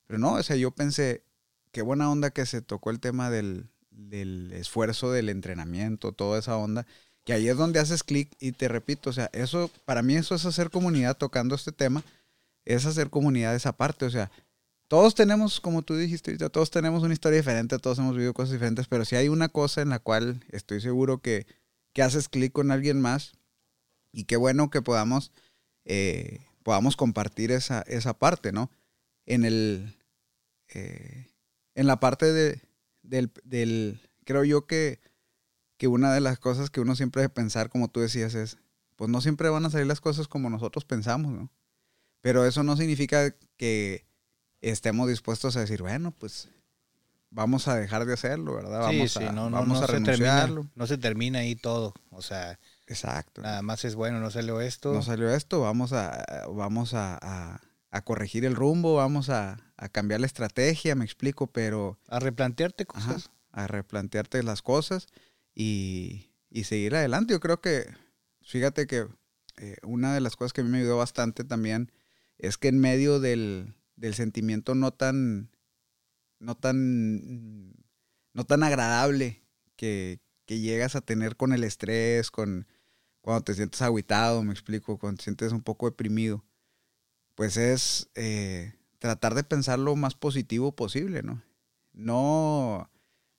Pero no, o sea, yo pensé, qué buena onda que se tocó el tema del, del esfuerzo, del entrenamiento, toda esa onda. Que ahí es donde haces clic y te repito, o sea, eso, para mí eso es hacer comunidad tocando este tema, es hacer comunidad esa parte, o sea, todos tenemos, como tú dijiste, todos tenemos una historia diferente, todos hemos vivido cosas diferentes, pero si hay una cosa en la cual estoy seguro que, que haces clic con alguien más y qué bueno que podamos, eh, podamos compartir esa, esa parte, ¿no? En el, eh, en la parte de, del, del, creo yo que, que una de las cosas que uno siempre debe pensar, como tú decías, es, pues no siempre van a salir las cosas como nosotros pensamos, ¿no? Pero eso no significa que estemos dispuestos a decir, bueno, pues vamos a dejar de hacerlo, ¿verdad? Vamos sí, a, no, no, vamos no a se termina, no se termina ahí todo, o sea, Exacto. nada más es bueno, no salió esto. No salió esto, vamos a, vamos a, a- a corregir el rumbo, vamos a, a cambiar la estrategia, me explico, pero a replantearte ajá, cosas. a replantearte las cosas y, y seguir adelante. Yo creo que, fíjate que eh, una de las cosas que a mí me ayudó bastante también es que en medio del, del sentimiento no tan, no tan, no tan agradable que, que llegas a tener con el estrés, con cuando te sientes aguitado, me explico, cuando te sientes un poco deprimido, pues es eh, tratar de pensar lo más positivo posible, ¿no? No,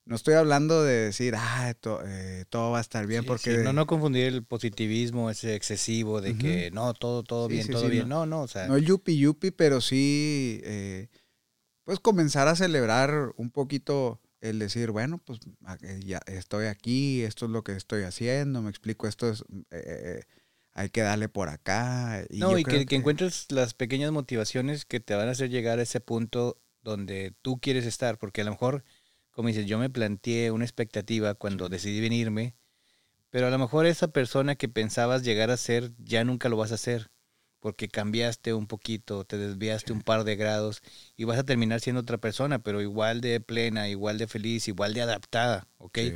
no estoy hablando de decir, ah, to- eh, todo va a estar bien, Sí, porque... sí, no, no confundir el positivismo ese excesivo de que no, todo, todo Sí, bien, todo bien. No, no, o sea, No el yupi yupi, pero sí, eh, pues comenzar a celebrar un poquito el decir, bueno, pues a- eh, ya estoy aquí, esto es lo que estoy haciendo, me explico, esto es, eh, hay que darle por acá. no, yo y creo que, que encuentres las pequeñas motivaciones que te van a hacer llegar a ese punto donde tú quieres estar, porque a lo mejor, como dices, yo me planteé una expectativa cuando decidí venirme, pero a lo mejor esa persona que pensabas llegar a ser, ya nunca lo vas a hacer, porque cambiaste un poquito, te desviaste un par de grados y vas a terminar siendo otra persona, pero igual de plena, igual de feliz, igual de adaptada, ¿ok? Sí.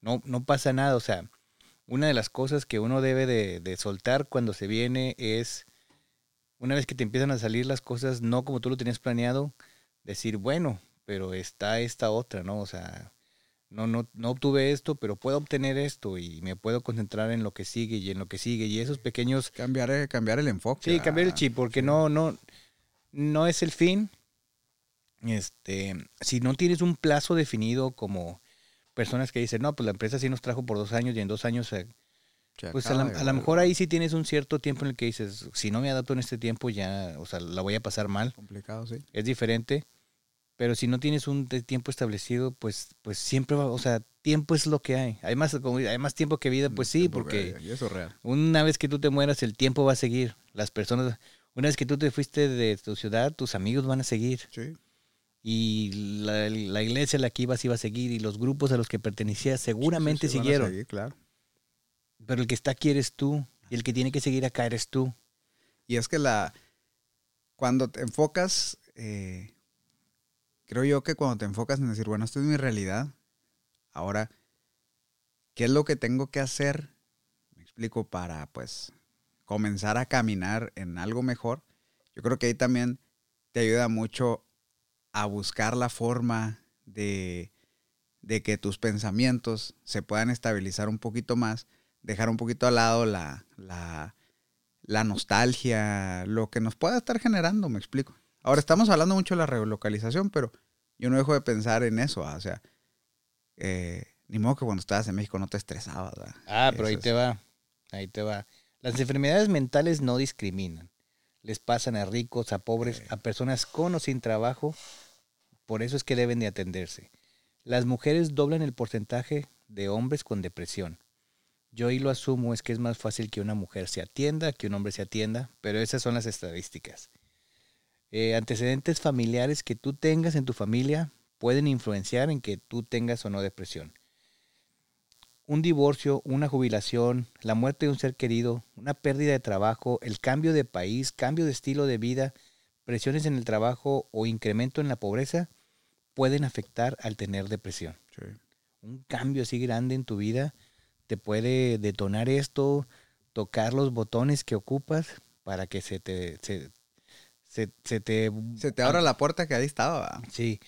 No, no pasa nada, o sea, una de las cosas que uno debe de, de soltar cuando se viene es, una vez que te empiezan a salir las cosas no como tú lo tenías planeado, decir, bueno, pero está esta otra, ¿no? O sea, no, no, no obtuve esto, pero puedo obtener esto y me puedo concentrar en lo que sigue y en lo que sigue. Y esos pequeños Cambiar, eh, cambiar el enfoque. Sí, cambiar el ah, chip, porque sí. no, no, no es el fin. Este, si no tienes un plazo definido como personas que dicen, no, pues la empresa sí nos trajo por dos años y en dos años, eh, pues a lo mejor ahí sí tienes un cierto tiempo en el que dices, si no me adapto en este tiempo ya, o sea, la voy a pasar mal, Complicado, sí. es diferente. Pero si no tienes un tiempo establecido, pues, pues siempre va, o sea, tiempo es lo que hay. Hay más, como, hay más tiempo que vida, pues sí, porque que- Y eso es real. una vez que tú te mueras, el tiempo va a seguir. Las personas, una vez que tú te fuiste de tu ciudad, tus amigos van a seguir. Sí. Y la, la iglesia a la que ibas iba a seguir. Y los grupos a los que pertenecías seguramente Sí, sí, siguieron. seguir, claro. Pero el que está aquí eres tú. Y el que tiene que seguir acá eres tú. Y es que la. Cuando te enfocas. eh, creo yo que cuando te enfocas en decir, bueno, esto es mi realidad. Ahora, ¿qué es lo que tengo que hacer? Me explico, para pues comenzar a caminar en algo mejor. Yo creo que ahí también te ayuda mucho a buscar la forma de, de que tus pensamientos se puedan estabilizar un poquito más, dejar un poquito al lado la, la, la nostalgia, lo que nos pueda estar generando, me explico. Ahora estamos hablando mucho de la relocalización, pero yo no dejo de pensar en eso, ah, o sea, eh, ni modo que cuando estabas en México no te estresabas. Ah, pero ahí te va. Ahí te va. Las enfermedades mentales no discriminan. Les pasan a ricos, a pobres, a personas con o sin trabajo. Por eso es que deben de atenderse. Las mujeres doblan el porcentaje de hombres con depresión. Yo ahí lo asumo, es que es más fácil que una mujer se atienda que un hombre se atienda, pero esas son las estadísticas. Eh, antecedentes familiares que tú tengas en tu familia pueden influenciar en que tú tengas o no depresión. un divorcio, una jubilación, la muerte de un ser querido, una pérdida de trabajo, el cambio de país, cambio de estilo de vida, presiones en el trabajo o incremento en la pobreza pueden afectar al tener depresión. Un cambio así grande en tu vida te puede detonar esto, tocar los botones que ocupas para que se te se, te se te abra la puerta que ahí estaba. Sí.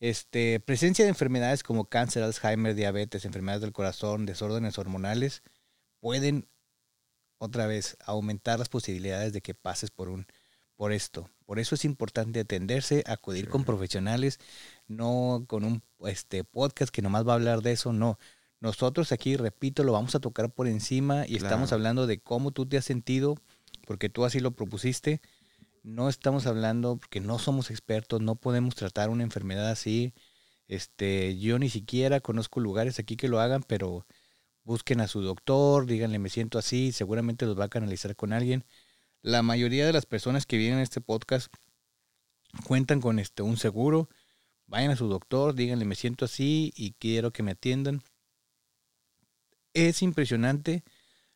Este, presencia de enfermedades como cáncer, Alzheimer, diabetes, enfermedades del corazón, desórdenes hormonales, pueden otra vez aumentar las posibilidades de que pases por un por esto. Por eso es importante atenderse, acudir con profesionales, no con un este podcast que nomás va a hablar de eso, no. Nosotros aquí, repito, lo vamos a tocar por encima y estamos hablando de cómo tú te has sentido, porque tú así lo propusiste no estamos hablando porque no somos expertos, no podemos tratar una enfermedad así. Este, yo ni siquiera conozco lugares aquí que lo hagan, pero busquen a su doctor, díganle me siento así, seguramente los va a canalizar con alguien. La mayoría de las personas que vienen a este podcast cuentan con este un seguro. Vayan a su doctor, díganle me siento así y quiero que me atiendan. Es impresionante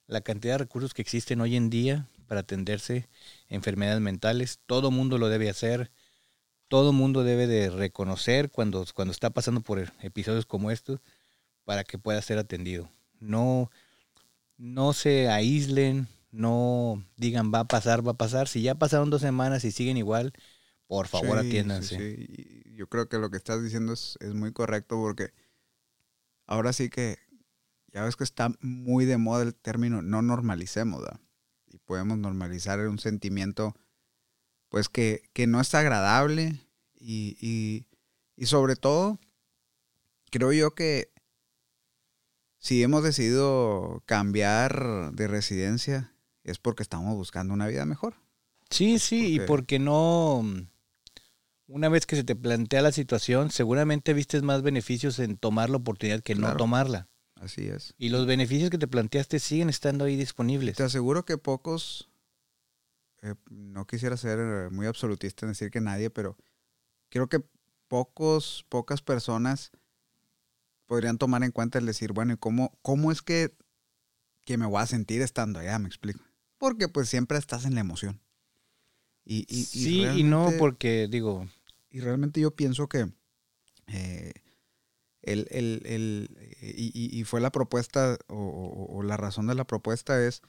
la cantidad de recursos que existen hoy en día para atenderse enfermedades mentales. Todo mundo lo debe hacer. Todo mundo debe de reconocer cuando, cuando está pasando por episodios como estos para que pueda ser atendido. No, no se aíslen, no digan va a pasar, va a pasar. Si ya pasaron dos semanas y siguen igual, por favor atiéndanse. Yo creo que lo que estás diciendo es, es muy correcto porque ahora sí que ya ves que está muy de moda el término no normalicemos, y podemos normalizar un sentimiento pues que, no es agradable y, y, sobre todo creo yo que si hemos decidido cambiar de residencia es porque estamos buscando una vida mejor. Sí, sí, y porque no, una vez que se te plantea la situación, seguramente vistes más beneficios en tomar la oportunidad que no tomarla. Así es. Y los beneficios que te planteaste siguen estando ahí disponibles. Te aseguro que pocos, eh, no quisiera ser muy absolutista en decir que nadie, pero creo que pocos, pocas personas podrían tomar en cuenta el decir, bueno, ¿y cómo, cómo es que, que me voy a sentir estando allá? Me explico. Porque pues siempre estás en la emoción. Y, y, sí y no, porque digo... Y realmente yo pienso que eh, el, el, el y, y, fue la propuesta o, la razón de la propuesta es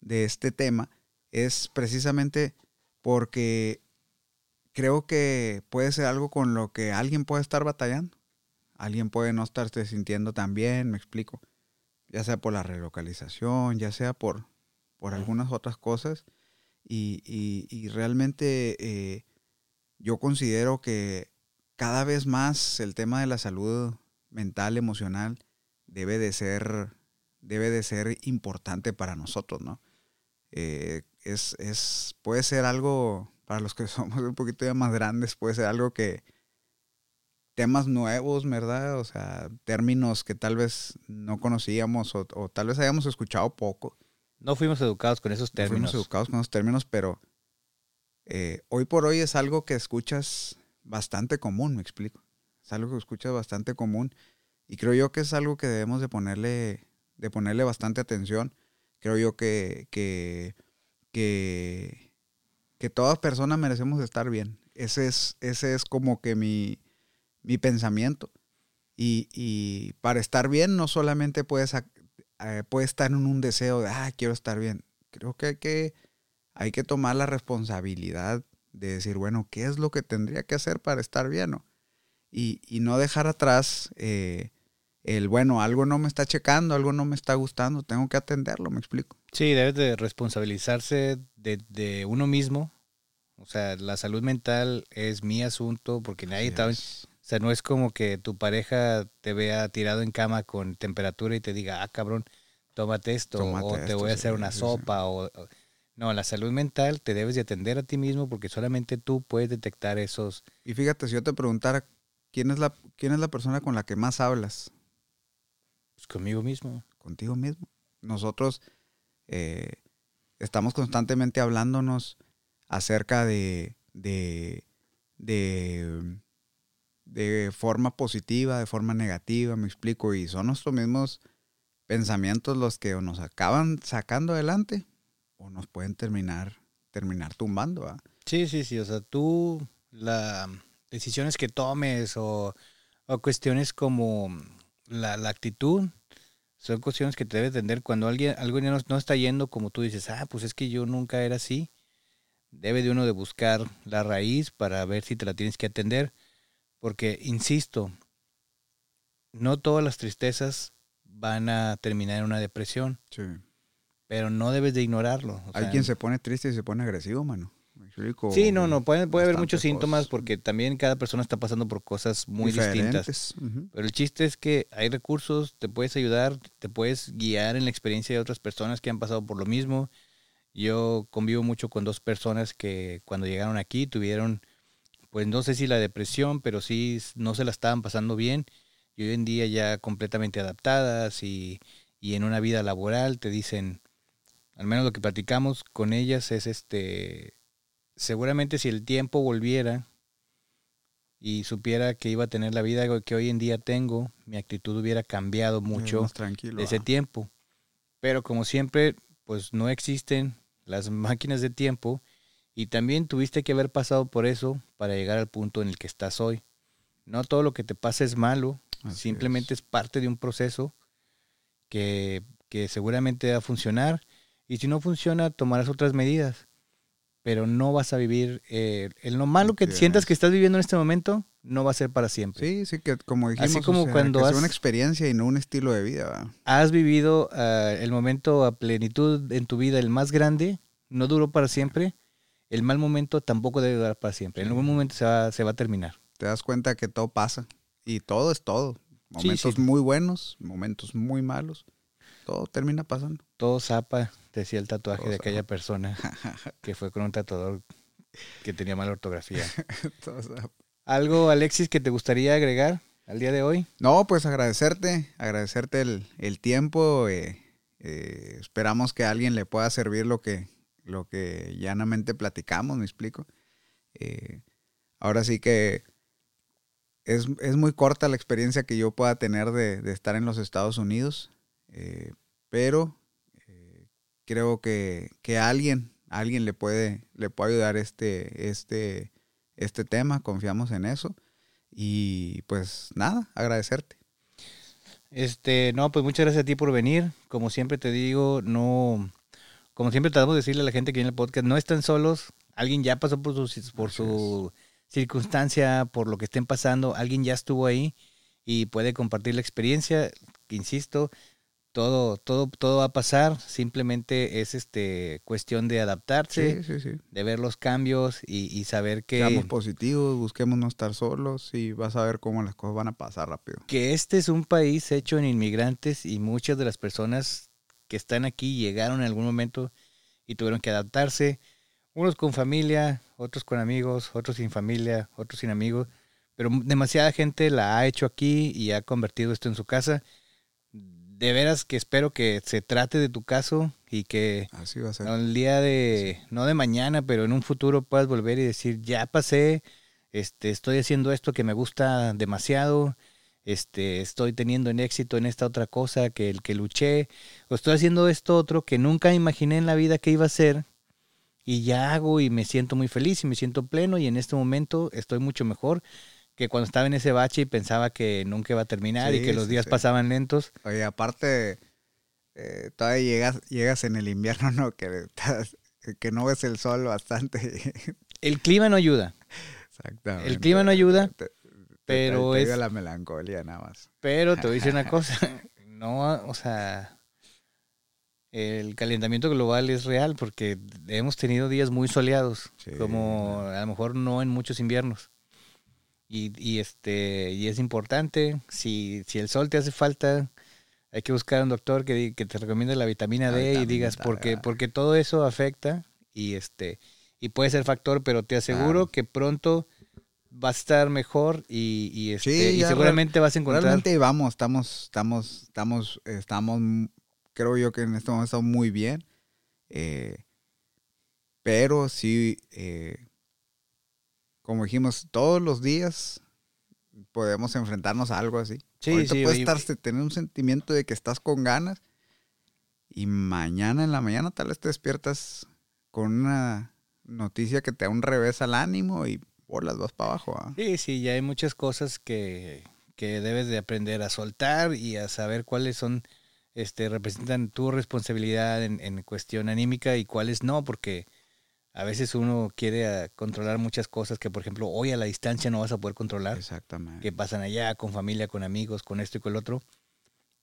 de este tema es precisamente porque creo que puede ser algo con lo que alguien puede estar batallando. Alguien puede no estarse sintiendo tan bien, me explico. Ya sea por la relocalización, ya sea por, por algunas otras cosas. Y, y, realmente eh, yo considero que cada vez más el tema de la salud mental, emocional, debe de ser, debe de ser importante para nosotros, ¿no? Eh, es, es, puede ser algo, para los que somos un poquito ya más grandes, puede ser algo que, temas nuevos, ¿verdad? O sea, términos que tal vez no conocíamos o, tal vez hayamos escuchado poco. No fuimos educados con esos términos. No fuimos educados con esos términos, pero eh, hoy por hoy es algo que escuchas bastante común, me explico. Es algo que escuchas bastante común y creo yo que es algo que debemos de ponerle, de ponerle bastante atención. Creo yo que, que, que, que todas personas merecemos estar bien. Ese es, ese es como que mi, mi pensamiento. Y, y, para estar bien no solamente puedes, eh, estar en un deseo de, ah, quiero estar bien. Creo que hay, que hay que tomar la responsabilidad de decir, bueno, ¿qué es lo que tendría que hacer para estar bien? ¿no? y, y no dejar atrás eh, el, bueno, algo no me está checando, algo no me está gustando, tengo que atenderlo, me explico. Sí, debes de responsabilizarse de, de uno mismo. O sea, la salud mental es mi asunto porque nadie está... O sea, no es como que tu pareja te vea tirado en cama con temperatura y te diga, ah, cabrón, tómate esto, o te voy a hacer una sopa, o, no, la salud mental te debes de atender a ti mismo porque solamente tú puedes detectar esos... Y fíjate, si yo te preguntara ¿Quién es la, quién es la persona con la que más hablas? Pues conmigo mismo. Contigo mismo. Nosotros eh, estamos constantemente hablándonos acerca de, de, de, de, forma positiva, de forma negativa, me explico, y son nuestros mismos pensamientos los que o nos acaban sacando adelante o nos pueden terminar, terminar tumbando. ¿va? Sí, sí, sí. O sea, tú, las decisiones que tomes o, o cuestiones como la, la, actitud, son cuestiones que te debes entender. Cuando alguien, algo no, no está yendo como tú dices, ah, pues es que yo nunca era así. Debe de uno de buscar la raíz para ver si te la tienes que atender. Porque, insisto, no todas las tristezas van a terminar en una depresión. Sí. Pero no debes de ignorarlo. o Hay sea, quien se pone triste y se pone agresivo, mano. Sí, no, no, puede, puede haber muchos síntomas porque también cada persona está pasando por cosas muy distintas. Pero el chiste es que hay recursos, te puedes ayudar, te puedes guiar en la experiencia de otras personas que han pasado por lo mismo. Yo convivo mucho con dos personas que cuando llegaron aquí tuvieron, pues no sé si la depresión, pero sí no se la estaban pasando bien. Y hoy en día ya completamente adaptadas y, y en una vida laboral te dicen, al menos lo que platicamos con ellas es este, seguramente si el tiempo volviera y supiera que iba a tener la vida que hoy en día tengo, mi actitud hubiera cambiado mucho de ese ah. tiempo. Pero como siempre, pues no existen las máquinas de tiempo y también tuviste que haber pasado por eso para llegar al punto en el que estás hoy. No todo lo que te pasa es malo, Así simplemente es. parte de un proceso que, que seguramente va a funcionar y si no funciona tomarás otras medidas. Pero no vas a vivir, eh, en lo malo que sientas es. que estás viviendo en este momento, no va a ser para siempre. Sí, sí, que como dijimos, Así como o sea, cuando que sea has- una experiencia y no un estilo de vida. has vivido ah, el momento a plenitud en tu vida, el más grande, no duró para siempre, el mal momento tampoco debe durar para siempre. En algún momento se va, se va a terminar. Te das cuenta que todo pasa y todo es todo. Momentos sí. muy buenos, momentos muy malos. Todo termina pasando. Todo zapa, decía el tatuaje Todo de aquella persona que fue con un tatuador que tenía mala ortografía. Todo zapa. ¿Algo, Alexis, que te gustaría agregar al día de hoy? No, pues agradecerte, agradecerte el, el tiempo. eh, eh, esperamos que a alguien le pueda servir lo que, lo que llanamente platicamos, me explico. Eh, ahora sí que es, es muy corta la experiencia que yo pueda tener de, estar en los Estados Unidos, eh, pero eh, creo que, que alguien, alguien le puede, le puede ayudar este, este, este tema, confiamos en eso. Y pues nada, agradecerte. Este, no, pues muchas gracias a ti por venir. Como siempre te digo, no, como siempre tratamos de decirle a la gente que viene al podcast, no están solos. Alguien ya pasó por su, por su circunstancia, por lo que estén pasando. Alguien ya estuvo ahí y puede compartir la experiencia. Insisto, todo, todo, todo va a pasar. Simplemente es este cuestión de adaptarse, Sí, sí, sí. de ver los cambios y, y saber que, Seamos positivos, busquemos no estar solos y vas a ver cómo las cosas van a pasar rápido. que este es un país hecho en inmigrantes y muchas de las personas que están aquí llegaron en algún momento y tuvieron que adaptarse, unos con familia, otros con amigos, otros sin familia, otros sin amigos, pero demasiada gente la ha hecho aquí y ha convertido esto en su casa. De veras que espero que se trate de tu caso y que Así va a ser. el día de, no de mañana, pero en un futuro puedas volver y decir, ya pasé, este, estoy haciendo esto que me gusta demasiado, este, estoy teniendo en éxito en esta otra cosa que el que luché, o estoy haciendo esto otro que nunca imaginé en la vida que iba a ser, y ya hago y me siento muy feliz y me siento pleno y en este momento estoy mucho mejor que cuando estaba en ese bache y pensaba que nunca iba a terminar y que los sí, días sí. pasaban lentos. Oye, aparte, eh, todavía llegas, llegas en el invierno, ¿no? Que, estás- que no ves el sol bastante. El clima no ayuda. Exactamente. El clima no ayuda, Te- pero te es- la melancolía nada más. Pero te voy a decir una cosa, no, o sea, el calentamiento global es real porque hemos tenido días muy soleados, Sí, como a lo mejor no en muchos inviernos. Y, y este y es importante, si, si el sol te hace falta, hay que buscar a un doctor que, que te recomiende la vitamina La D y digas porque porque todo eso afecta y este y puede ser factor, pero te aseguro que pronto vas a estar mejor y, y, este, Sí, y ya seguramente vas a encontrar Realmente vamos, estamos, estamos, estamos, estamos, creo yo que en este momento estamos muy bien. eh, pero sí, eh, como dijimos, todos los días podemos enfrentarnos a algo así. Sí, Ahorita sí, puedes y- estar, tener un sentimiento de que estás con ganas y mañana en la mañana tal vez te despiertas con una noticia que te da un revés al ánimo y bolas vas para abajo. Sí, sí, ya hay muchas cosas que, que debes de aprender a soltar y a saber cuáles son, este, representan tu responsabilidad en, en cuestión anímica y cuáles no, porque a veces uno quiere ah, controlar muchas cosas que, por ejemplo, hoy a la distancia no vas a poder controlar, Exactamente. que pasan allá con familia, con amigos, con esto y con el otro,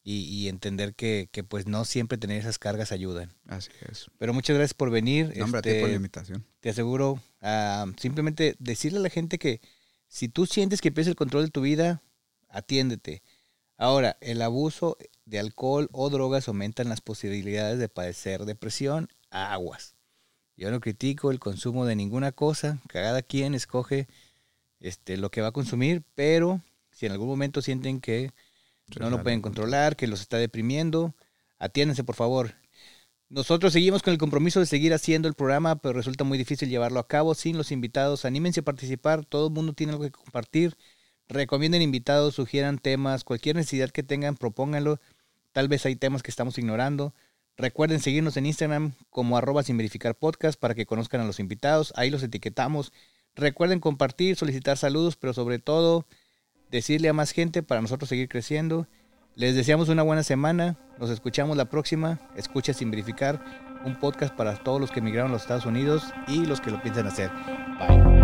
y, y entender que, que pues no siempre tener esas cargas ayudan. Así es. Pero muchas gracias por venir. No, hombre, a ti este, por la invitación. te aseguro, ah, simplemente decirle a la gente que si tú sientes que pierdes el control de tu vida, atiéndete. Ahora, el abuso de alcohol o drogas aumentan las posibilidades de padecer depresión, aguas. Yo no critico el consumo de ninguna cosa, cada quien escoge este, lo que va a consumir, pero si en algún momento sienten que no lo pueden controlar, que los está deprimiendo, atiéndanse por favor. Nosotros seguimos con el compromiso de seguir haciendo el programa, pero resulta muy difícil llevarlo a cabo sin los invitados. Anímense a participar, todo el mundo tiene algo que compartir. Recomienden invitados, sugieran temas, cualquier necesidad que tengan, propónganlo. Tal vez hay temas que estamos ignorando. Recuerden seguirnos en Instagram como arroba sin verificar podcast para que conozcan a los invitados. Ahí los etiquetamos. Recuerden compartir, solicitar saludos, pero sobre todo decirle a más gente para nosotros seguir creciendo. Les deseamos una buena semana. Nos escuchamos la próxima. Escucha sin verificar. Un podcast para todos los que emigraron a los Estados Unidos y los que lo piensan hacer. Bye.